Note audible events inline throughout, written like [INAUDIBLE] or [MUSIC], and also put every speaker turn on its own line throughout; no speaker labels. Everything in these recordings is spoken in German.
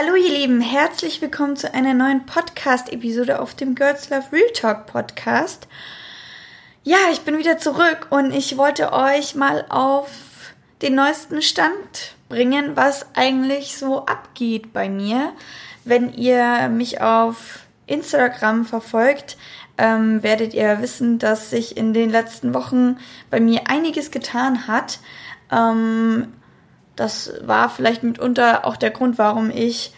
Hallo ihr Lieben, herzlich willkommen zu einer neuen Podcast-Episode auf dem Girls Love Real Talk Podcast. Ja, ich bin wieder zurück und ich wollte euch mal auf den neuesten Stand bringen, was eigentlich so abgeht bei mir. Wenn ihr mich auf Instagram verfolgt, ähm, werdet ihr wissen, dass sich in den letzten Wochen bei mir einiges getan hat. Ähm, das war vielleicht mitunter auch der Grund, warum ich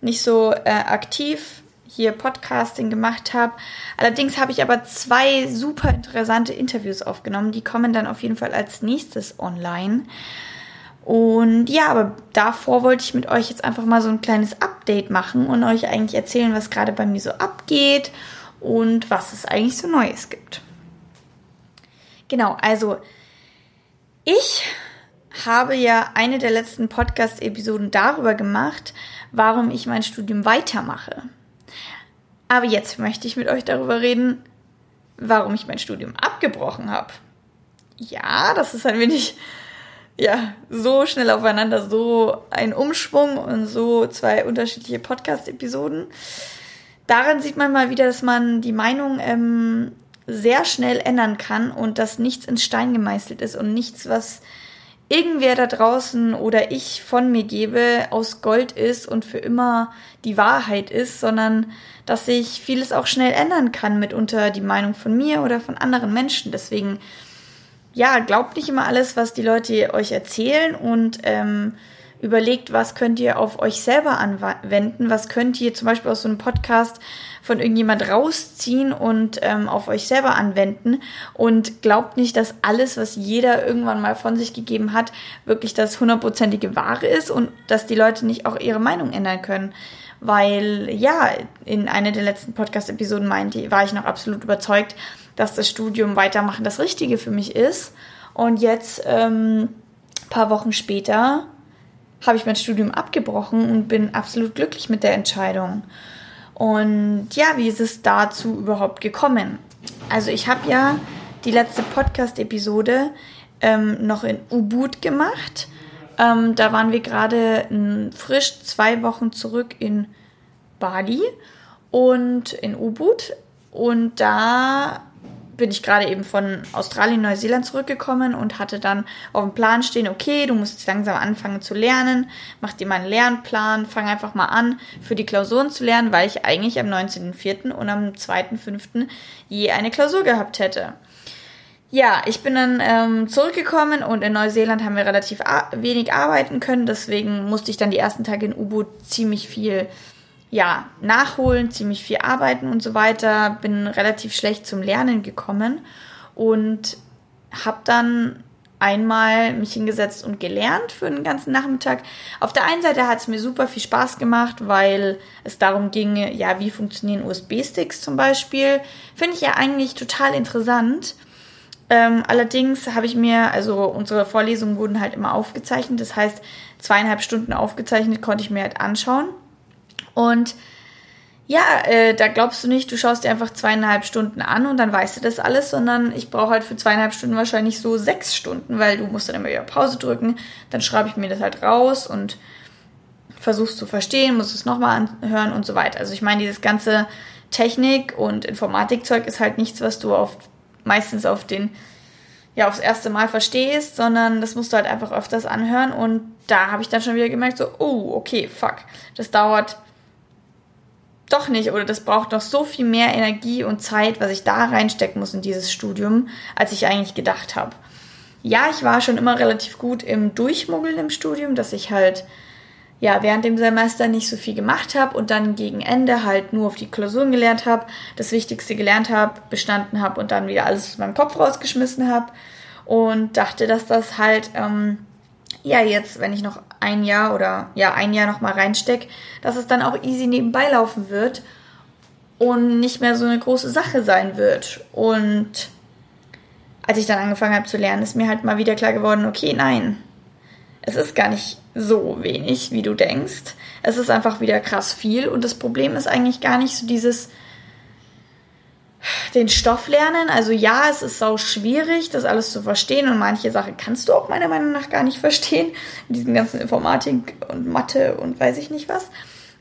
nicht so äh, aktiv hier Podcasting gemacht habe. Allerdings habe ich aber zwei super interessante Interviews aufgenommen. Die kommen dann auf jeden Fall als nächstes online. Und ja, aber davor wollte ich mit euch jetzt einfach mal so ein kleines Update machen und euch eigentlich erzählen, was gerade bei mir so abgeht und was es eigentlich so Neues gibt. Genau, also ich habe ja eine der letzten Podcast-Episoden darüber gemacht, warum ich mein Studium weitermache. Aber jetzt möchte ich mit euch darüber reden, warum ich mein Studium abgebrochen habe. Ja, das ist ein wenig, ja, so schnell aufeinander, so ein Umschwung und so zwei unterschiedliche Podcast-Episoden. Daran sieht man mal wieder, dass man die Meinung ähm, sehr schnell ändern kann und dass nichts in Stein gemeißelt ist und nichts, was irgendwer da draußen oder ich von mir gebe, aus Gold ist und für immer die Wahrheit ist, sondern dass sich vieles auch schnell ändern kann, mitunter die Meinung von mir oder von anderen Menschen. Deswegen, ja, glaubt nicht immer alles, was die Leute euch erzählen und ähm, überlegt, was könnt ihr auf euch selber anwenden, was könnt ihr zum Beispiel aus so einem Podcast von irgendjemand rausziehen und ähm, auf euch selber anwenden und glaubt nicht, dass alles, was jeder irgendwann mal von sich gegeben hat, wirklich das hundertprozentige Wahre ist und dass die Leute nicht auch ihre Meinung ändern können. Weil, ja, in einer der letzten Podcast-Episoden meinte, war ich noch absolut überzeugt, dass das Studium weitermachen das Richtige für mich ist. Und jetzt, ähm, paar Wochen später, habe ich mein Studium abgebrochen und bin absolut glücklich mit der Entscheidung. Und ja, wie ist es dazu überhaupt gekommen? Also ich habe ja die letzte Podcast-Episode ähm, noch in Ubud gemacht. Ähm, da waren wir gerade frisch zwei Wochen zurück in Bali und in Ubud. Und da bin ich gerade eben von Australien, Neuseeland zurückgekommen und hatte dann auf dem Plan stehen, okay, du musst jetzt langsam anfangen zu lernen, mach dir mal einen Lernplan, fang einfach mal an, für die Klausuren zu lernen, weil ich eigentlich am 19.04. und am 2.05. je eine Klausur gehabt hätte. Ja, ich bin dann ähm, zurückgekommen und in Neuseeland haben wir relativ wenig arbeiten können, deswegen musste ich dann die ersten Tage in U-Boot ziemlich viel ja, nachholen, ziemlich viel arbeiten und so weiter, bin relativ schlecht zum Lernen gekommen und habe dann einmal mich hingesetzt und gelernt für den ganzen Nachmittag. Auf der einen Seite hat es mir super viel Spaß gemacht, weil es darum ging, ja, wie funktionieren USB-Sticks zum Beispiel. Finde ich ja eigentlich total interessant. Ähm, allerdings habe ich mir, also unsere Vorlesungen wurden halt immer aufgezeichnet. Das heißt, zweieinhalb Stunden aufgezeichnet konnte ich mir halt anschauen. Und ja, äh, da glaubst du nicht, du schaust dir einfach zweieinhalb Stunden an und dann weißt du das alles, sondern ich brauche halt für zweieinhalb Stunden wahrscheinlich so sechs Stunden, weil du musst dann immer wieder Pause drücken, dann schreibe ich mir das halt raus und versuchst zu verstehen, musst es nochmal anhören und so weiter. Also ich meine, dieses ganze Technik- und Informatikzeug ist halt nichts, was du auf, meistens auf den, ja, aufs erste Mal verstehst, sondern das musst du halt einfach öfters anhören und da habe ich dann schon wieder gemerkt, so, oh, okay, fuck, das dauert doch nicht oder das braucht doch so viel mehr Energie und Zeit, was ich da reinstecken muss in dieses Studium, als ich eigentlich gedacht habe. Ja, ich war schon immer relativ gut im Durchmuggeln im Studium, dass ich halt ja während dem Semester nicht so viel gemacht habe und dann gegen Ende halt nur auf die Klausuren gelernt habe, das Wichtigste gelernt habe, bestanden habe und dann wieder alles aus meinem Kopf rausgeschmissen habe und dachte, dass das halt ähm, ja jetzt, wenn ich noch ein Jahr oder ja ein Jahr noch mal reinstecke, dass es dann auch easy nebenbei laufen wird und nicht mehr so eine große Sache sein wird. Und als ich dann angefangen habe zu lernen, ist mir halt mal wieder klar geworden, okay, nein, es ist gar nicht so wenig, wie du denkst. Es ist einfach wieder krass viel und das Problem ist eigentlich gar nicht so dieses den Stoff lernen. Also ja, es ist sau schwierig, das alles zu verstehen und manche Sachen kannst du auch meiner Meinung nach gar nicht verstehen. In diesem ganzen Informatik und Mathe und weiß ich nicht was.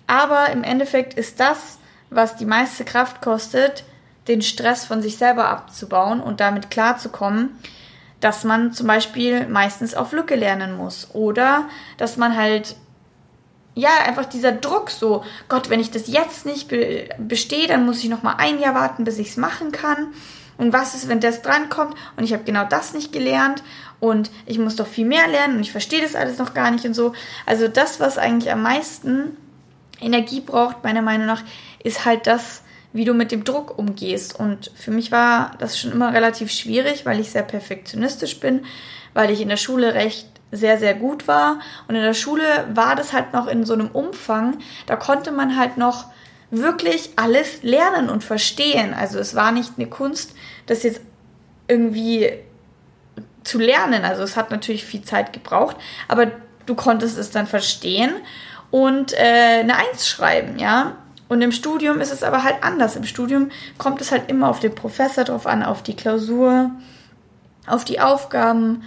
Aber im Endeffekt ist das, was die meiste Kraft kostet, den Stress von sich selber abzubauen und damit klarzukommen, dass man zum Beispiel meistens auf Lücke lernen muss oder dass man halt ja, einfach dieser Druck so, Gott, wenn ich das jetzt nicht be bestehe, dann muss ich noch mal ein Jahr warten, bis ich es machen kann. Und was ist, wenn das drankommt und ich habe genau das nicht gelernt und ich muss doch viel mehr lernen und ich verstehe das alles noch gar nicht und so. Also das, was eigentlich am meisten Energie braucht, meiner Meinung nach, ist halt das, wie du mit dem Druck umgehst. Und für mich war das schon immer relativ schwierig, weil ich sehr perfektionistisch bin, weil ich in der Schule recht sehr, sehr gut war. Und in der Schule war das halt noch in so einem Umfang, da konnte man halt noch wirklich alles lernen und verstehen. Also es war nicht eine Kunst, das jetzt irgendwie zu lernen. Also es hat natürlich viel Zeit gebraucht, aber du konntest es dann verstehen und äh, eine Eins schreiben, ja. Und im Studium ist es aber halt anders. Im Studium kommt es halt immer auf den Professor drauf an, auf die Klausur, auf die Aufgaben.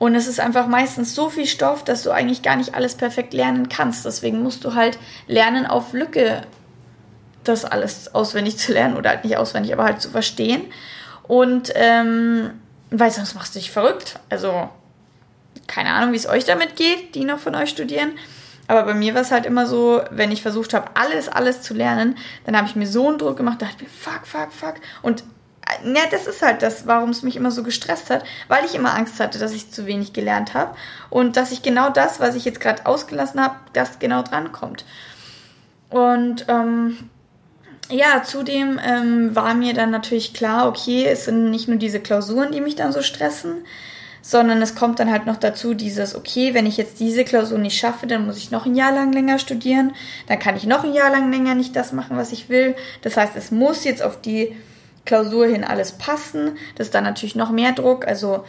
Und es ist einfach meistens so viel Stoff, dass du eigentlich gar nicht alles perfekt lernen kannst. Deswegen musst du halt lernen, auf Lücke das alles auswendig zu lernen oder halt nicht auswendig, aber halt zu verstehen. Und ähm, weil sonst machst du dich verrückt. Also keine Ahnung, wie es euch damit geht, die noch von euch studieren. Aber bei mir war es halt immer so, wenn ich versucht habe, alles, alles zu lernen, dann habe ich mir so einen Druck gemacht, dachte mir, fuck, fuck, fuck. Und ne, das ist halt das, warum es mich immer so gestresst hat, weil ich immer Angst hatte, dass ich zu wenig gelernt habe und dass ich genau das, was ich jetzt gerade ausgelassen habe, das genau drankommt. Und ähm, ja, zudem ähm, war mir dann natürlich klar, okay, es sind nicht nur diese Klausuren, die mich dann so stressen, sondern es kommt dann halt noch dazu dieses, okay, wenn ich jetzt diese Klausur nicht schaffe, dann muss ich noch ein Jahr lang länger studieren, dann kann ich noch ein Jahr lang länger nicht das machen, was ich will. Das heißt, es muss jetzt auf die Klausur hin alles passen. Das ist dann natürlich noch mehr Druck. Also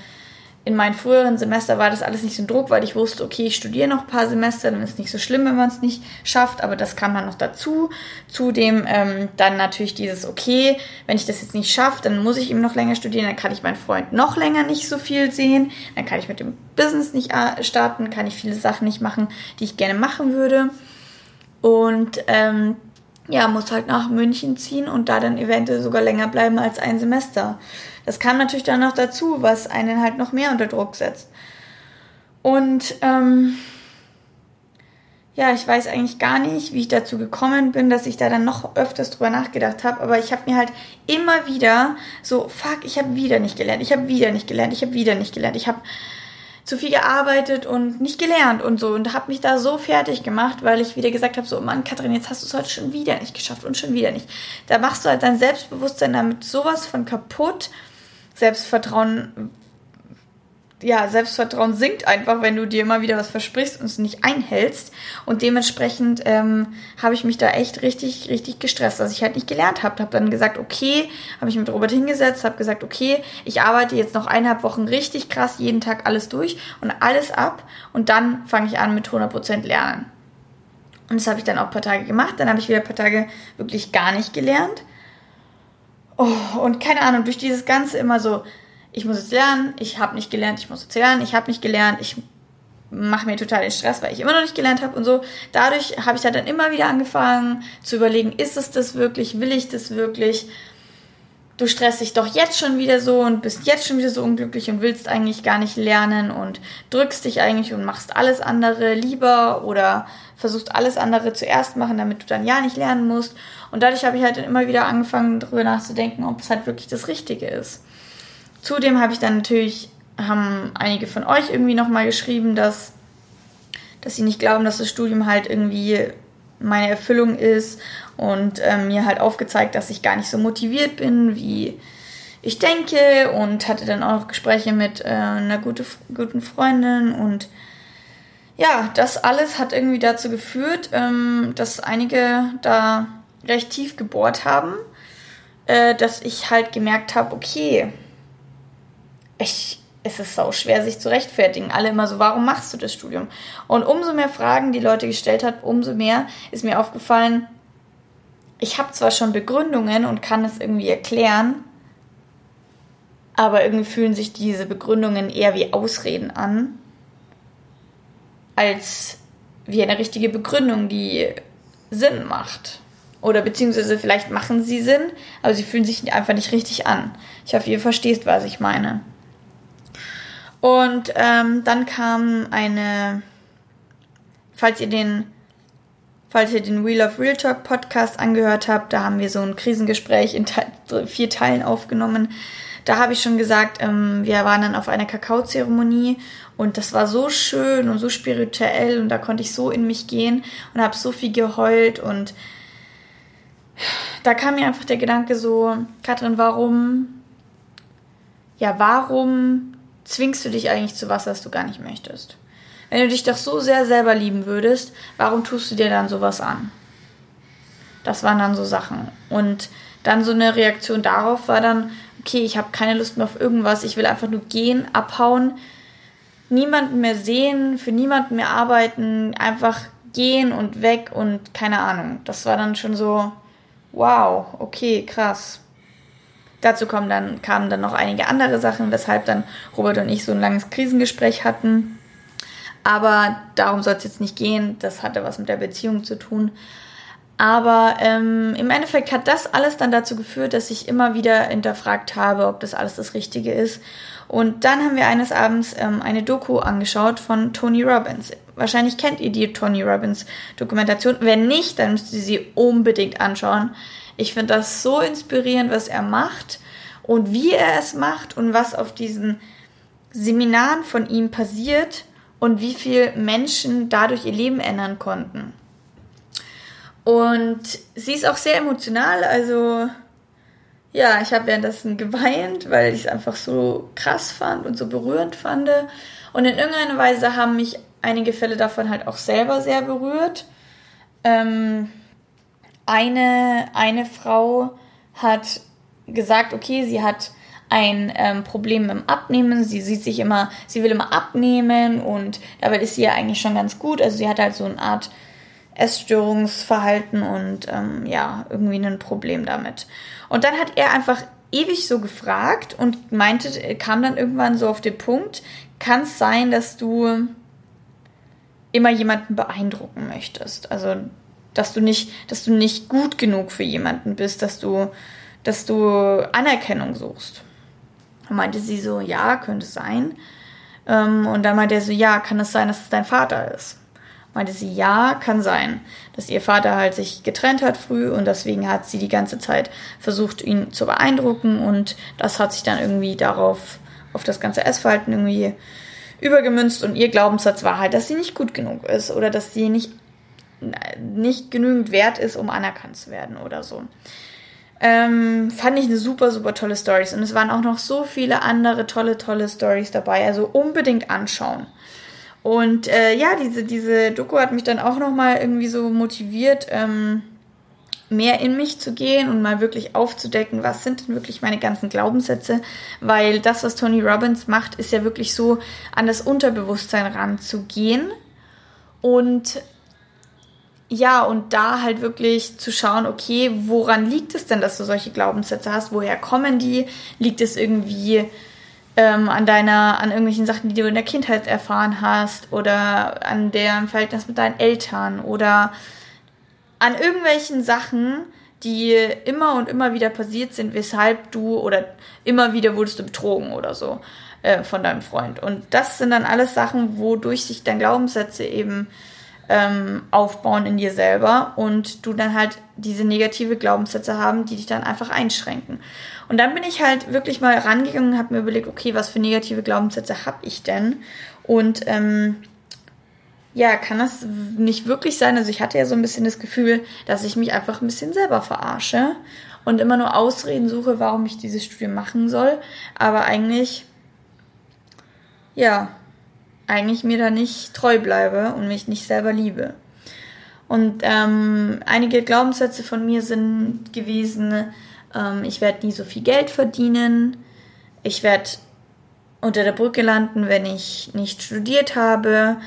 in meinen früheren Semester war das alles nicht so ein Druck, weil ich wusste, okay, ich studiere noch ein paar Semester, dann ist es nicht so schlimm, wenn man es nicht schafft, aber das kam dann noch dazu. Zudem ähm, dann natürlich dieses, okay, wenn ich das jetzt nicht schaffe, dann muss ich eben noch länger studieren, dann kann ich meinen Freund noch länger nicht so viel sehen, dann kann ich mit dem Business nicht äh, starten, kann ich viele Sachen nicht machen, die ich gerne machen würde. Und ähm, ja, muss halt nach München ziehen und da dann eventuell sogar länger bleiben als ein Semester. Das kam natürlich dann noch dazu, was einen halt noch mehr unter Druck setzt. Und ähm, ja, ich weiß eigentlich gar nicht, wie ich dazu gekommen bin, dass ich da dann noch öfters drüber nachgedacht habe. Aber ich habe mir halt immer wieder so, fuck, ich habe wieder nicht gelernt, ich habe wieder nicht gelernt, ich habe wieder nicht gelernt, ich habe zu viel gearbeitet und nicht gelernt und so und habe mich da so fertig gemacht, weil ich wieder gesagt habe, so Mann, Katrin, jetzt hast du es heute schon wieder nicht geschafft und schon wieder nicht. Da machst du halt dein Selbstbewusstsein damit sowas von kaputt Selbstvertrauen, ja, Selbstvertrauen sinkt einfach, wenn du dir immer wieder was versprichst und es nicht einhältst. Und dementsprechend ähm, habe ich mich da echt richtig, richtig gestresst, dass ich halt nicht gelernt habe. Habe dann gesagt, okay, habe ich mit Robert hingesetzt, habe gesagt, okay, ich arbeite jetzt noch eineinhalb Wochen richtig krass jeden Tag alles durch und alles ab und dann fange ich an mit 100% Lernen. Und das habe ich dann auch ein paar Tage gemacht. Dann habe ich wieder ein paar Tage wirklich gar nicht gelernt. Oh, und keine Ahnung, durch dieses Ganze immer so, ich muss jetzt lernen, ich habe nicht gelernt, ich muss jetzt lernen, ich habe nicht gelernt, ich mache mir total den Stress, weil ich immer noch nicht gelernt habe und so. Dadurch habe ich halt dann immer wieder angefangen zu überlegen, ist es das wirklich, will ich das wirklich? Du stresst dich doch jetzt schon wieder so und bist jetzt schon wieder so unglücklich und willst eigentlich gar nicht lernen und drückst dich eigentlich und machst alles andere lieber oder versuchst alles andere zuerst machen, damit du dann ja nicht lernen musst. Und dadurch habe ich halt immer wieder angefangen, darüber nachzudenken, ob es halt wirklich das Richtige ist. Zudem habe ich dann natürlich, haben einige von euch irgendwie nochmal geschrieben, dass, dass sie nicht glauben, dass das Studium halt irgendwie meine Erfüllung ist und äh, mir halt aufgezeigt, dass ich gar nicht so motiviert bin, wie ich denke und hatte dann auch Gespräche mit äh, einer gute, guten Freundin und ja, das alles hat irgendwie dazu geführt, ähm, dass einige da recht tief gebohrt haben, äh, dass ich halt gemerkt habe, okay, ich, es ist so schwer, sich zu rechtfertigen. Alle immer so, warum machst du das Studium? Und umso mehr Fragen die Leute gestellt hat, umso mehr ist mir aufgefallen, ich habe zwar schon Begründungen und kann es irgendwie erklären, aber irgendwie fühlen sich diese Begründungen eher wie Ausreden an, als wie eine richtige Begründung, die Sinn macht. Oder beziehungsweise vielleicht machen sie Sinn, aber sie fühlen sich einfach nicht richtig an. Ich hoffe, ihr versteht, was ich meine. Und ähm, dann kam eine, falls ihr den, falls ihr den Wheel of Real Talk Podcast angehört habt, da haben wir so ein Krisengespräch in vier Teilen aufgenommen. Da habe ich schon gesagt, ähm, wir waren dann auf einer Kakaozeremonie und das war so schön und so spirituell und da konnte ich so in mich gehen und habe so viel geheult und da kam mir einfach der Gedanke so, Katrin, warum, ja, warum zwingst du dich eigentlich zu was, das du gar nicht möchtest? Wenn du dich doch so sehr selber lieben würdest, warum tust du dir dann sowas an? Das waren dann so Sachen. Und dann so eine Reaktion darauf war dann, okay, ich habe keine Lust mehr auf irgendwas, ich will einfach nur gehen, abhauen, niemanden mehr sehen, für niemanden mehr arbeiten, einfach gehen und weg und keine Ahnung. Das war dann schon so, wow, okay, krass. Dazu kommen dann, kamen dann noch einige andere Sachen, weshalb dann Robert und ich so ein langes Krisengespräch hatten. Aber darum soll es jetzt nicht gehen. Das hatte was mit der Beziehung zu tun. Aber ähm, im Endeffekt hat das alles dann dazu geführt, dass ich immer wieder hinterfragt habe, ob das alles das Richtige ist. Und dann haben wir eines Abends ähm, eine Doku angeschaut von Tony Robbins. Wahrscheinlich kennt ihr die Tony Robbins Dokumentation. Wenn nicht, dann müsst ihr sie unbedingt anschauen. Ich finde das so inspirierend, was er macht und wie er es macht und was auf diesen Seminaren von ihm passiert und wie viel Menschen dadurch ihr Leben ändern konnten. Und sie ist auch sehr emotional, also ja, ich habe währenddessen geweint, weil ich es einfach so krass fand und so berührend fand. Und in irgendeiner Weise haben mich einige Fälle davon halt auch selber sehr berührt. Ähm, eine, eine Frau hat gesagt, okay, sie hat ein ähm, Problem im Abnehmen. Sie sieht sich immer, sie will immer abnehmen und dabei ist sie ja eigentlich schon ganz gut. Also sie hat halt so eine Art Essstörungsverhalten und ähm, ja, irgendwie ein Problem damit. Und dann hat er einfach ewig so gefragt und meinte, kam dann irgendwann so auf den Punkt, kann es sein, dass du immer jemanden beeindrucken möchtest? Also, dass du nicht, dass du nicht gut genug für jemanden bist, dass du, dass du Anerkennung suchst. Und meinte sie so, ja, könnte sein. Ähm, und dann meinte er so, ja, kann es sein, dass es dein Vater ist? meinte sie, ja, kann sein, dass ihr Vater halt sich getrennt hat früh und deswegen hat sie die ganze Zeit versucht, ihn zu beeindrucken und das hat sich dann irgendwie darauf, auf das ganze Essverhalten irgendwie übergemünzt und ihr Glaubenssatz war halt, dass sie nicht gut genug ist oder dass sie nicht, nicht genügend wert ist, um anerkannt zu werden oder so. Ähm, fand ich eine super, super tolle Story. Und es waren auch noch so viele andere tolle, tolle Stories dabei. Also unbedingt anschauen. Und äh, ja, diese, diese Doku hat mich dann auch nochmal irgendwie so motiviert, ähm, mehr in mich zu gehen und mal wirklich aufzudecken, was sind denn wirklich meine ganzen Glaubenssätze, weil das, was Tony Robbins macht, ist ja wirklich so an das Unterbewusstsein ranzugehen und ja, und da halt wirklich zu schauen, okay, woran liegt es denn, dass du solche Glaubenssätze hast? Woher kommen die? Liegt es irgendwie ähm, an deiner, an irgendwelchen Sachen, die du in der Kindheit erfahren hast oder an deren Verhältnis mit deinen Eltern oder an irgendwelchen Sachen, die immer und immer wieder passiert sind, weshalb du oder immer wieder wurdest du betrogen oder so äh, von deinem Freund. Und das sind dann alles Sachen, wodurch sich dein Glaubenssätze eben ähm, aufbauen in dir selber und du dann halt diese negative Glaubenssätze haben, die dich dann einfach einschränken. Und dann bin ich halt wirklich mal rangegangen und habe mir überlegt, okay, was für negative Glaubenssätze habe ich denn? Und ähm, ja, kann das nicht wirklich sein? Also ich hatte ja so ein bisschen das Gefühl, dass ich mich einfach ein bisschen selber verarsche und immer nur Ausreden suche, warum ich dieses Studium machen soll. Aber eigentlich, ja, eigentlich mir da nicht treu bleibe und mich nicht selber liebe. Und ähm, einige Glaubenssätze von mir sind gewesen, ähm, ich werde nie so viel Geld verdienen. Ich werde unter der Brücke landen, wenn ich nicht studiert habe.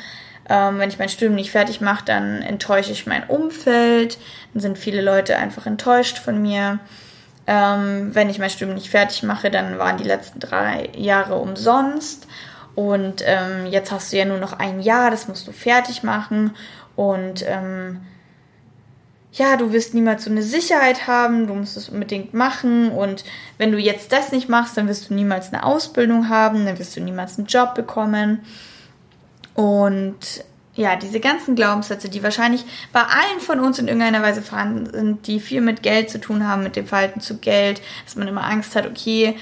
Ähm, wenn ich mein Studium nicht fertig mache, dann enttäusche ich mein Umfeld. Dann sind viele Leute einfach enttäuscht von mir. Ähm, wenn ich mein Studium nicht fertig mache, dann waren die letzten drei Jahre umsonst. Und ähm, jetzt hast du ja nur noch ein Jahr, das musst du fertig machen. Und ähm, ja, du wirst niemals so eine Sicherheit haben, du musst es unbedingt machen und wenn du jetzt das nicht machst, dann wirst du niemals eine Ausbildung haben, dann wirst du niemals einen Job bekommen. Und ja, diese ganzen Glaubenssätze, die wahrscheinlich bei allen von uns in irgendeiner Weise vorhanden sind, die viel mit Geld zu tun haben, mit dem Verhalten zu Geld, dass man immer Angst hat, okay,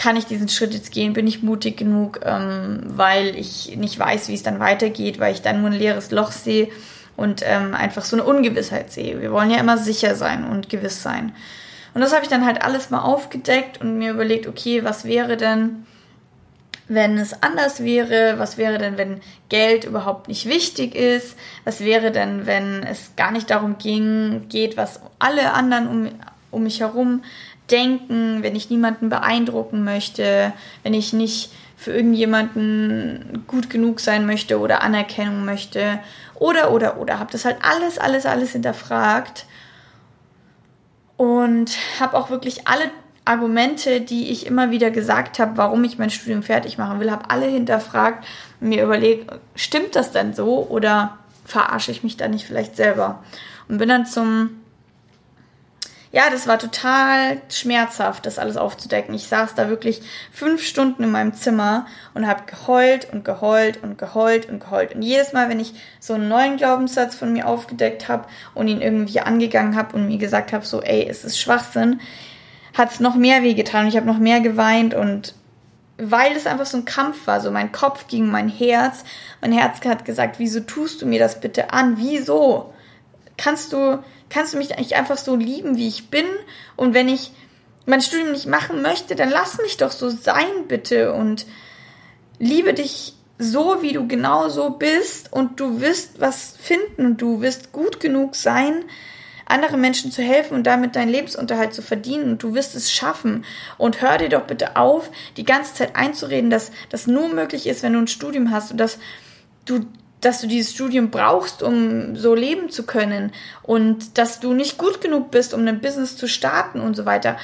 kann ich diesen Schritt jetzt gehen, bin ich mutig genug, ähm, weil ich nicht weiß, wie es dann weitergeht, weil ich dann nur ein leeres Loch sehe und ähm, einfach so eine Ungewissheit sehe. Wir wollen ja immer sicher sein und gewiss sein. Und das habe ich dann halt alles mal aufgedeckt und mir überlegt, okay, was wäre denn, wenn es anders wäre? Was wäre denn, wenn Geld überhaupt nicht wichtig ist? Was wäre denn, wenn es gar nicht darum ging, geht, was alle anderen um, um mich herum denken, wenn ich niemanden beeindrucken möchte, wenn ich nicht für irgendjemanden gut genug sein möchte oder Anerkennung möchte oder, oder, oder. Habe das halt alles, alles, alles hinterfragt und habe auch wirklich alle Argumente, die ich immer wieder gesagt habe, warum ich mein Studium fertig machen will, habe alle hinterfragt und mir überlegt, stimmt das denn so oder verarsche ich mich da nicht vielleicht selber? Und bin dann zum ja, das war total schmerzhaft, das alles aufzudecken. Ich saß da wirklich fünf Stunden in meinem Zimmer und habe geheult und geheult und geheult und geheult. Und jedes Mal, wenn ich so einen neuen Glaubenssatz von mir aufgedeckt habe und ihn irgendwie angegangen habe und mir gesagt habe, so, ey, es ist Schwachsinn, hat es noch mehr wehgetan und ich habe noch mehr geweint und weil es einfach so ein Kampf war, so mein Kopf gegen mein Herz. Mein Herz hat gesagt, wieso tust du mir das bitte an? Wieso? Kannst du kannst du mich eigentlich einfach so lieben, wie ich bin? Und wenn ich mein Studium nicht machen möchte, dann lass mich doch so sein, bitte. Und liebe dich so, wie du genau so bist. Und du wirst was finden und du wirst gut genug sein, anderen Menschen zu helfen und damit deinen Lebensunterhalt zu verdienen. Und du wirst es schaffen. Und hör dir doch bitte auf, die ganze Zeit einzureden, dass das nur möglich ist, wenn du ein Studium hast und dass du dass du dieses Studium brauchst, um so leben zu können und dass du nicht gut genug bist, um ein Business zu starten und so weiter.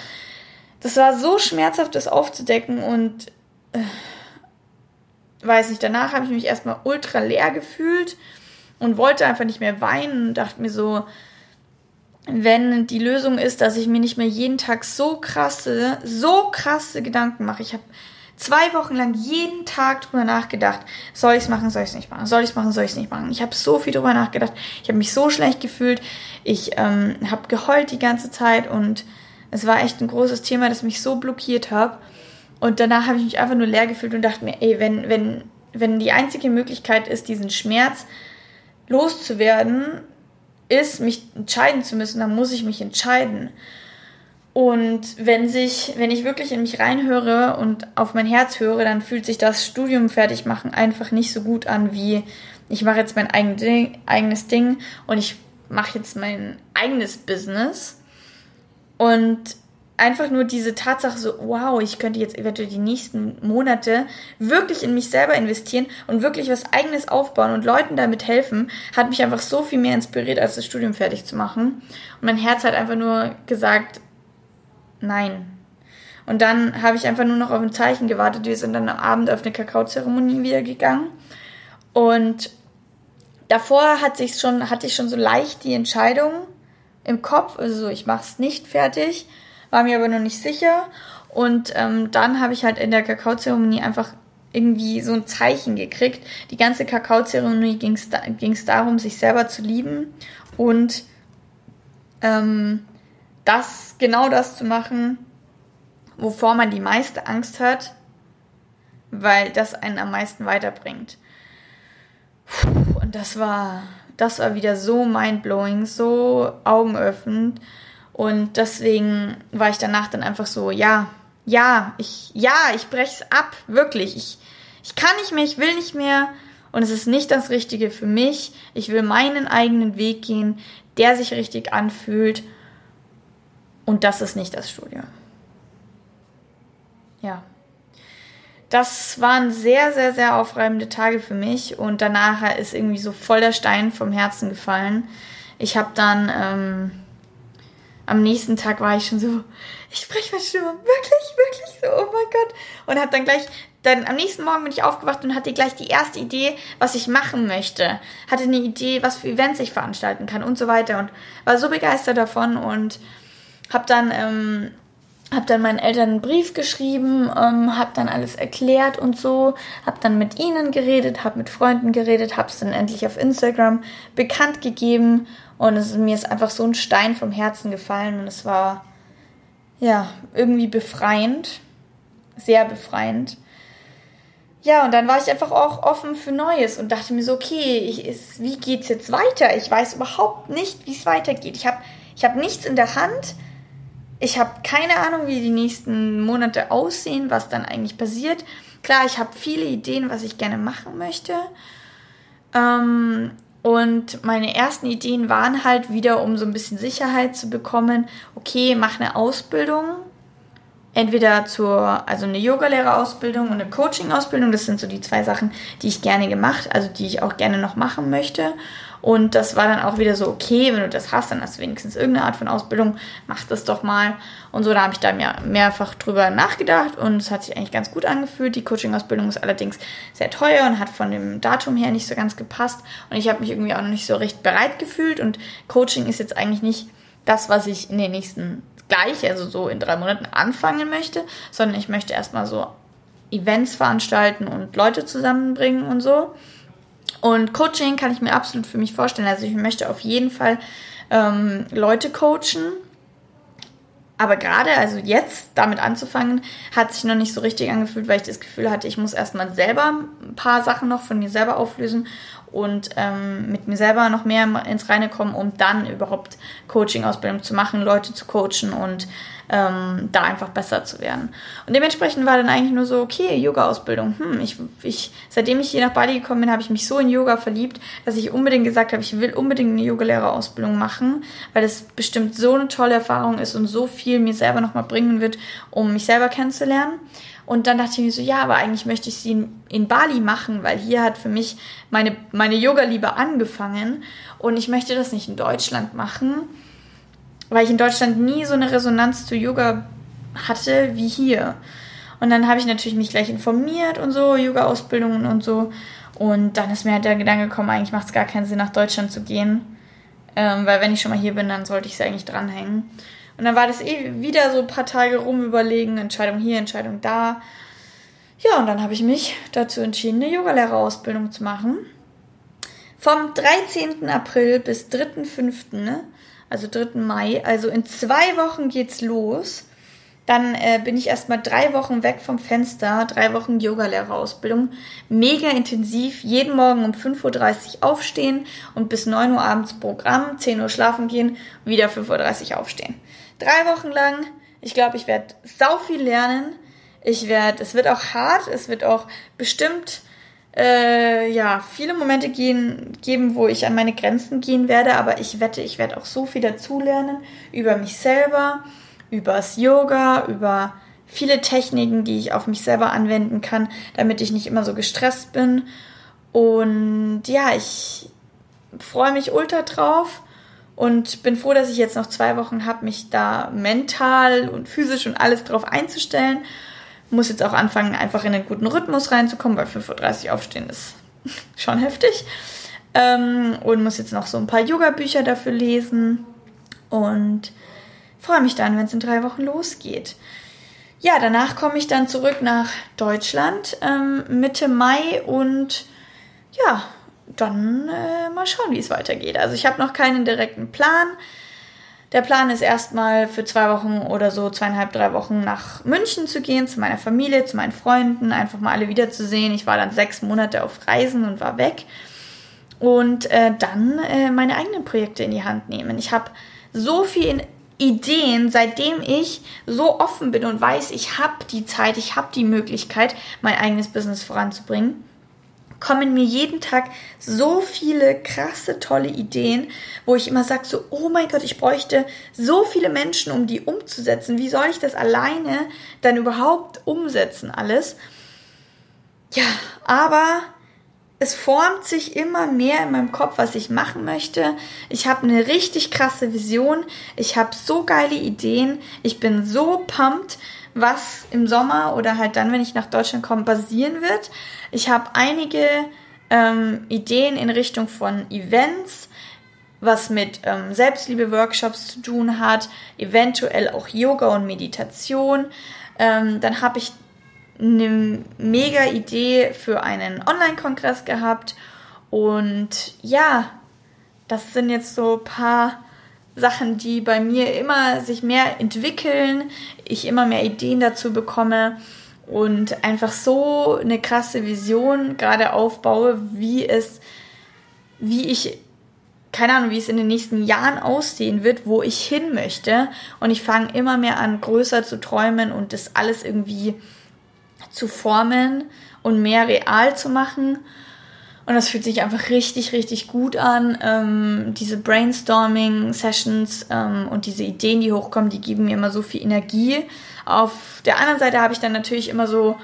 Das war so schmerzhaft, das aufzudecken und äh, weiß nicht, danach habe ich mich erstmal ultra leer gefühlt und wollte einfach nicht mehr weinen und dachte mir so, wenn die Lösung ist, dass ich mir nicht mehr jeden Tag so krasse, so krasse Gedanken mache. Ich habe zwei Wochen lang jeden Tag drüber nachgedacht, soll ich es machen, soll ich es nicht machen, soll ich es machen, soll ich es nicht machen. Ich habe so viel drüber nachgedacht, ich habe mich so schlecht gefühlt, ich ähm, habe geheult die ganze Zeit und es war echt ein großes Thema, das mich so blockiert hat. Und danach habe ich mich einfach nur leer gefühlt und dachte mir, ey, wenn, wenn, wenn die einzige Möglichkeit ist, diesen Schmerz loszuwerden, ist, mich entscheiden zu müssen, dann muss ich mich entscheiden. Und wenn sich, wenn ich wirklich in mich reinhöre und auf mein Herz höre, dann fühlt sich das Studium fertig machen einfach nicht so gut an, wie ich mache jetzt mein eigen Ding, eigenes Ding und ich mache jetzt mein eigenes Business. Und einfach nur diese Tatsache so, wow, ich könnte jetzt eventuell die nächsten Monate wirklich in mich selber investieren und wirklich was eigenes aufbauen und Leuten damit helfen, hat mich einfach so viel mehr inspiriert, als das Studium fertig zu machen. Und mein Herz hat einfach nur gesagt, nein. Und dann habe ich einfach nur noch auf ein Zeichen gewartet. Wir sind dann am Abend auf eine Kakaozeremonie wieder gegangen. Und davor hatte ich schon, hatte ich schon so leicht die Entscheidung im Kopf, also ich mache es nicht fertig, war mir aber noch nicht sicher. Und ähm, dann habe ich halt in der Kakaozeremonie einfach irgendwie so ein Zeichen gekriegt. Die ganze Kakaozeremonie ging es da, darum, sich selber zu lieben und ähm, das, genau das zu machen, wovor man die meiste Angst hat, weil das einen am meisten weiterbringt. Und das war, das war wieder so mindblowing, so augenöffnend. Und deswegen war ich danach dann einfach so, ja, ja, ich, ja, ich brech's ab, wirklich. Ich, ich kann nicht mehr, ich will nicht mehr. Und es ist nicht das Richtige für mich. Ich will meinen eigenen Weg gehen, der sich richtig anfühlt. Und das ist nicht das Studium. Ja. Das waren sehr, sehr, sehr aufreibende Tage für mich und danach ist irgendwie so voll der Stein vom Herzen gefallen. Ich habe dann ähm, am nächsten Tag war ich schon so, ich spreche mein Studium, wirklich, wirklich so, oh mein Gott. Und habe dann gleich dann am nächsten Morgen bin ich aufgewacht und hatte gleich die erste Idee, was ich machen möchte. Hatte eine Idee, was für Events ich veranstalten kann und so weiter und war so begeistert davon und habe dann ähm, habe dann meinen Eltern einen Brief geschrieben, ähm, habe dann alles erklärt und so, habe dann mit ihnen geredet, habe mit Freunden geredet, habe es dann endlich auf Instagram bekannt gegeben und es, mir ist einfach so ein Stein vom Herzen gefallen und es war ja irgendwie befreiend, sehr befreiend. Ja, und dann war ich einfach auch offen für Neues und dachte mir so, okay, ich, ist, wie geht's jetzt weiter? Ich weiß überhaupt nicht, wie es weitergeht. Ich habe ich hab nichts in der Hand ich habe keine Ahnung, wie die nächsten Monate aussehen, was dann eigentlich passiert. Klar, ich habe viele Ideen, was ich gerne machen möchte. Ähm, und meine ersten Ideen waren halt wieder, um so ein bisschen Sicherheit zu bekommen, okay, mach eine Ausbildung. Entweder zur, also eine Yogalehrerausbildung und eine Coaching-Ausbildung. Das sind so die zwei Sachen, die ich gerne gemacht, also die ich auch gerne noch machen möchte. Und das war dann auch wieder so, okay, wenn du das hast, dann hast du wenigstens irgendeine Art von Ausbildung, mach das doch mal. Und so, da habe ich da mehr, mehrfach drüber nachgedacht und es hat sich eigentlich ganz gut angefühlt. Die Coaching-Ausbildung ist allerdings sehr teuer und hat von dem Datum her nicht so ganz gepasst. Und ich habe mich irgendwie auch noch nicht so recht bereit gefühlt. Und Coaching ist jetzt eigentlich nicht das, was ich in den nächsten gleich, also so in drei Monaten anfangen möchte, sondern ich möchte erstmal so Events veranstalten und Leute zusammenbringen und so. Und Coaching kann ich mir absolut für mich vorstellen. Also ich möchte auf jeden Fall ähm, Leute coachen. Aber gerade, also jetzt damit anzufangen, hat sich noch nicht so richtig angefühlt, weil ich das Gefühl hatte, ich muss erstmal selber ein paar Sachen noch von mir selber auflösen und ähm, mit mir selber noch mehr ins Reine kommen, um dann überhaupt Coaching-Ausbildung zu machen, Leute zu coachen und ähm, da einfach besser zu werden. Und dementsprechend war dann eigentlich nur so, okay, Yoga-Ausbildung. Hm, ich, ich, seitdem ich hier nach Bali gekommen bin, habe ich mich so in Yoga verliebt, dass ich unbedingt gesagt habe, ich will unbedingt eine Yogalehrerausbildung machen, weil das bestimmt so eine tolle Erfahrung ist und so viel mir selber nochmal bringen wird, um mich selber kennenzulernen. Und dann dachte ich mir so, ja, aber eigentlich möchte ich sie in, in Bali machen, weil hier hat für mich meine, meine Yoga-Liebe angefangen und ich möchte das nicht in Deutschland machen weil ich in Deutschland nie so eine Resonanz zu Yoga hatte wie hier. Und dann habe ich natürlich mich gleich informiert und so, Yoga-Ausbildungen und so. Und dann ist mir halt der Gedanke gekommen, eigentlich macht es gar keinen Sinn, nach Deutschland zu gehen. Ähm, weil wenn ich schon mal hier bin, dann sollte ich sie eigentlich dranhängen. Und dann war das eh wieder so ein paar Tage rumüberlegen, Entscheidung hier, Entscheidung da. Ja, und dann habe ich mich dazu entschieden, eine Yogalehrerausbildung zu machen. Vom 13. April bis 3.5 also 3. Mai. Also in zwei Wochen geht's los. Dann äh, bin ich erstmal drei Wochen weg vom Fenster, drei Wochen Yogalehrerausbildung. Mega intensiv, jeden Morgen um 5.30 Uhr aufstehen und bis 9 Uhr abends Programm, 10 Uhr schlafen gehen, wieder 5.30 Uhr aufstehen. Drei Wochen lang. Ich glaube, ich werde sau viel lernen. Ich werde, es wird auch hart, es wird auch bestimmt äh, ja, viele Momente gehen, geben, wo ich an meine Grenzen gehen werde, aber ich wette, ich werde auch so viel dazulernen über mich selber, übers Yoga, über viele Techniken, die ich auf mich selber anwenden kann, damit ich nicht immer so gestresst bin. Und ja, ich freue mich ultra drauf und bin froh, dass ich jetzt noch zwei Wochen habe, mich da mental und physisch und alles drauf einzustellen muss jetzt auch anfangen, einfach in einen guten Rhythmus reinzukommen, weil 5.30 Uhr aufstehen ist [LAUGHS] schon heftig. Ähm, und muss jetzt noch so ein paar Yoga-Bücher dafür lesen. Und freue mich dann, wenn es in drei Wochen losgeht. Ja, danach komme ich dann zurück nach Deutschland ähm, Mitte Mai und ja, dann äh, mal schauen, wie es weitergeht. Also ich habe noch keinen direkten Plan. Der Plan ist erstmal für zwei Wochen oder so, zweieinhalb, drei Wochen nach München zu gehen, zu meiner Familie, zu meinen Freunden, einfach mal alle wiederzusehen. Ich war dann sechs Monate auf Reisen und war weg. Und äh, dann äh, meine eigenen Projekte in die Hand nehmen. Ich habe so viel Ideen, seitdem ich so offen bin und weiß, ich habe die Zeit, ich habe die Möglichkeit, mein eigenes Business voranzubringen kommen mir jeden Tag so viele krasse, tolle Ideen, wo ich immer sage, so, oh mein Gott, ich bräuchte so viele Menschen, um die umzusetzen. Wie soll ich das alleine dann überhaupt umsetzen, alles? Ja, aber es formt sich immer mehr in meinem Kopf, was ich machen möchte. Ich habe eine richtig krasse Vision. Ich habe so geile Ideen. Ich bin so pumped, was im Sommer oder halt dann, wenn ich nach Deutschland komme, passieren wird. Ich habe einige ähm, Ideen in Richtung von Events, was mit ähm, Selbstliebe-Workshops zu tun hat, eventuell auch Yoga und Meditation. Ähm, dann habe ich eine mega Idee für einen Online-Kongress gehabt. Und ja, das sind jetzt so ein paar Sachen, die bei mir immer sich mehr entwickeln, ich immer mehr Ideen dazu bekomme und einfach so eine krasse Vision gerade aufbaue, wie es, wie ich, keine Ahnung, wie es in den nächsten Jahren aussehen wird, wo ich hin möchte. Und ich fange immer mehr an, größer zu träumen und das alles irgendwie zu formen und mehr real zu machen. Und das fühlt sich einfach richtig, richtig gut an. Ähm, diese Brainstorming-Sessions ähm, und diese Ideen, die hochkommen, die geben mir immer so viel Energie. Auf der anderen Seite habe ich dann natürlich immer so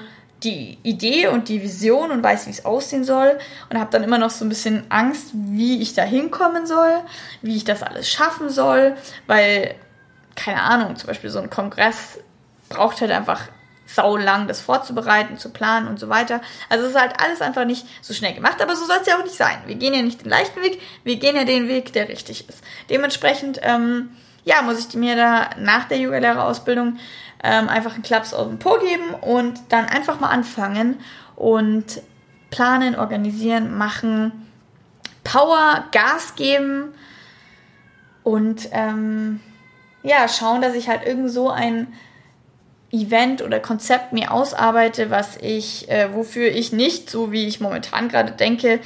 die Idee und die Vision und weiß, wie es aussehen soll und habe dann immer noch so ein bisschen Angst, wie ich da hinkommen soll, wie ich das alles schaffen soll, weil, keine Ahnung, zum Beispiel so ein Kongress braucht halt einfach sau lang, das vorzubereiten, zu planen und so weiter. Also es ist halt alles einfach nicht so schnell gemacht, aber so soll es ja auch nicht sein. Wir gehen ja nicht den leichten Weg, wir gehen ja den Weg, der richtig ist. Dementsprechend, ähm, ja, muss ich mir da nach der Yogalehrerausbildung ähm, einfach einen Klaps auf den Po geben und dann einfach mal anfangen und planen, organisieren, machen, Power, Gas geben und ähm, ja, schauen, dass ich halt irgend so ein Event oder Konzept mir ausarbeite, was ich, äh, wofür ich nicht, so wie ich momentan gerade denke,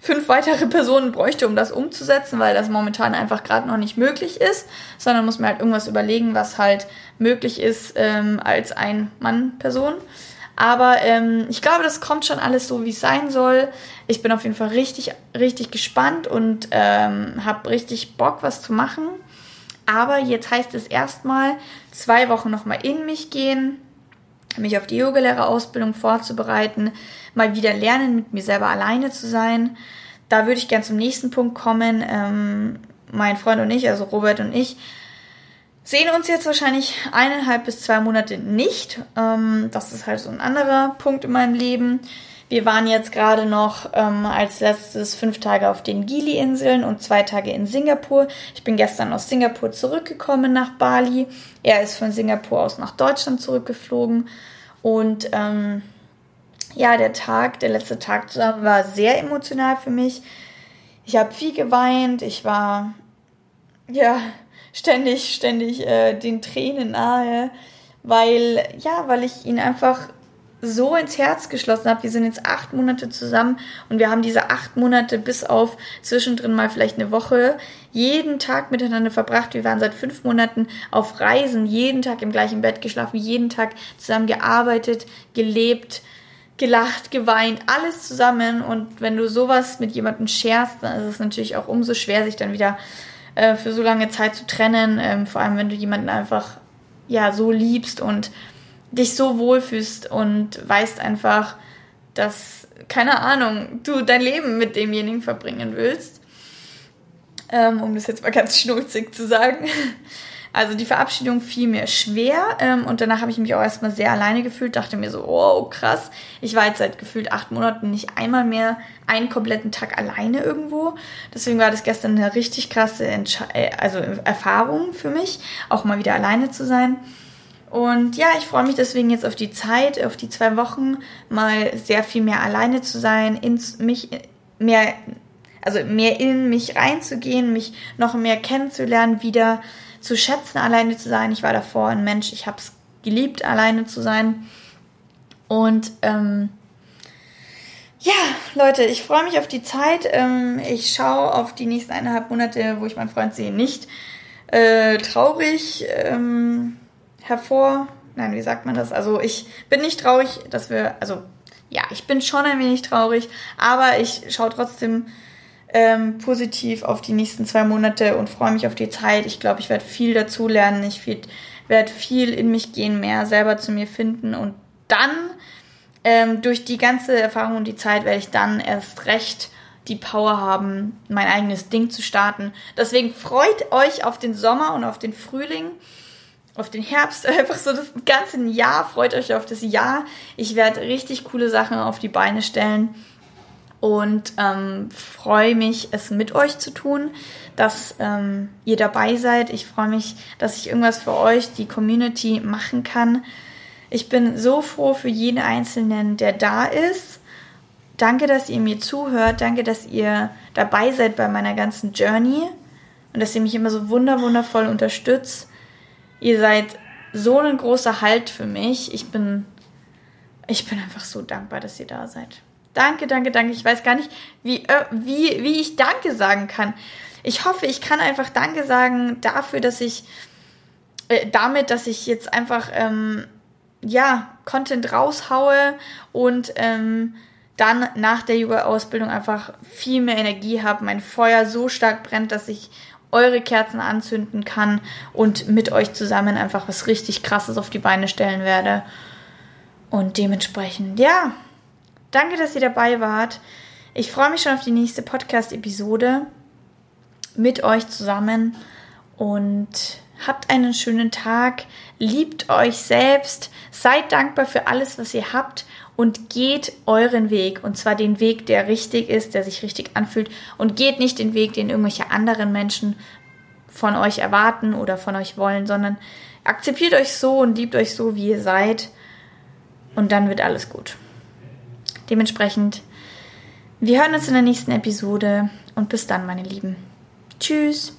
fünf weitere [LAUGHS] Personen bräuchte, um das umzusetzen, weil das momentan einfach gerade noch nicht möglich ist, sondern muss mir halt irgendwas überlegen, was halt möglich ist ähm, als ein Mann-Person. Aber ähm, ich glaube, das kommt schon alles so, wie es sein soll. Ich bin auf jeden Fall richtig, richtig gespannt und ähm, habe richtig Bock, was zu machen. Aber jetzt heißt es erstmal zwei Wochen nochmal in mich gehen, mich auf die Yogalehrerausbildung vorzubereiten, mal wieder lernen, mit mir selber alleine zu sein. Da würde ich gern zum nächsten Punkt kommen. Ähm, mein Freund und ich, also Robert und ich, sehen uns jetzt wahrscheinlich eineinhalb bis zwei Monate nicht. Ähm, das ist halt so ein anderer Punkt in meinem Leben. Wir waren jetzt gerade noch ähm, als letztes fünf Tage auf den Gili-Inseln und zwei Tage in Singapur. Ich bin gestern aus Singapur zurückgekommen nach Bali. Er ist von Singapur aus nach Deutschland zurückgeflogen. Und ähm, ja, der Tag, der letzte Tag zusammen war sehr emotional für mich. Ich habe viel geweint. Ich war ja ständig, ständig äh, den Tränen nahe, weil ja, weil ich ihn einfach so ins Herz geschlossen habe. Wir sind jetzt acht Monate zusammen und wir haben diese acht Monate bis auf zwischendrin mal vielleicht eine Woche jeden Tag miteinander verbracht. Wir waren seit fünf Monaten auf Reisen, jeden Tag im gleichen Bett geschlafen, jeden Tag zusammen gearbeitet, gelebt, gelacht, geweint, alles zusammen. Und wenn du sowas mit jemandem scherst, dann ist es natürlich auch umso schwer, sich dann wieder äh, für so lange Zeit zu trennen. Ähm, vor allem, wenn du jemanden einfach ja so liebst und dich so wohlfühlst und weißt einfach, dass, keine Ahnung, du dein Leben mit demjenigen verbringen willst. Ähm, um das jetzt mal ganz [LAUGHS] schnulzig zu sagen. Also die Verabschiedung fiel mir schwer ähm, und danach habe ich mich auch erstmal sehr alleine gefühlt, dachte mir so, oh krass, ich war jetzt seit gefühlt acht Monaten nicht einmal mehr einen kompletten Tag alleine irgendwo. Deswegen war das gestern eine richtig krasse Entsche äh, also Erfahrung für mich, auch mal wieder alleine zu sein. Und ja, ich freue mich deswegen jetzt auf die Zeit, auf die zwei Wochen, mal sehr viel mehr alleine zu sein, ins mich mehr, also mehr in mich reinzugehen, mich noch mehr kennenzulernen, wieder zu schätzen, alleine zu sein. Ich war davor ein Mensch, ich habe es geliebt, alleine zu sein. Und ähm, ja, Leute, ich freue mich auf die Zeit. Ähm, ich schaue auf die nächsten eineinhalb Monate, wo ich meinen Freund sehe, nicht äh, traurig. Ähm, hervor. Nein, wie sagt man das? Also ich bin nicht traurig, dass wir, also ja, ich bin schon ein wenig traurig, aber ich schaue trotzdem ähm, positiv auf die nächsten zwei Monate und freue mich auf die Zeit. Ich glaube, ich werde viel dazulernen. Ich werde viel in mich gehen, mehr selber zu mir finden und dann ähm, durch die ganze Erfahrung und die Zeit werde ich dann erst recht die Power haben, mein eigenes Ding zu starten. Deswegen freut euch auf den Sommer und auf den Frühling, auf den Herbst, [LAUGHS] einfach so das ganze Jahr. Freut euch auf das Jahr. Ich werde richtig coole Sachen auf die Beine stellen und ähm, freue mich, es mit euch zu tun, dass ähm, ihr dabei seid. Ich freue mich, dass ich irgendwas für euch, die Community, machen kann. Ich bin so froh für jeden Einzelnen, der da ist. Danke, dass ihr mir zuhört. Danke, dass ihr dabei seid bei meiner ganzen Journey und dass ihr mich immer so wunder wundervoll unterstützt. Ihr seid so ein großer Halt für mich. Ich bin, ich bin einfach so dankbar, dass ihr da seid. Danke, danke, danke. Ich weiß gar nicht, wie, wie, wie ich Danke sagen kann. Ich hoffe, ich kann einfach Danke sagen dafür, dass ich, äh, damit, dass ich jetzt einfach, ähm, ja, Content raushaue und ähm, dann nach der Yoga-Ausbildung einfach viel mehr Energie habe, mein Feuer so stark brennt, dass ich eure Kerzen anzünden kann und mit euch zusammen einfach was richtig Krasses auf die Beine stellen werde. Und dementsprechend, ja, Danke, dass ihr dabei wart. Ich freue mich schon auf die nächste Podcast-Episode mit euch zusammen und habt einen schönen Tag. Liebt euch selbst. Seid dankbar für alles, was ihr habt und geht euren Weg. Und zwar den Weg, der richtig ist, der sich richtig anfühlt. Und geht nicht den Weg, den irgendwelche anderen Menschen von euch erwarten oder von euch wollen, sondern akzeptiert euch so und liebt euch so, wie ihr seid. Und dann wird alles gut. Dementsprechend, wir hören uns in der nächsten Episode und bis dann, meine Lieben. Tschüss.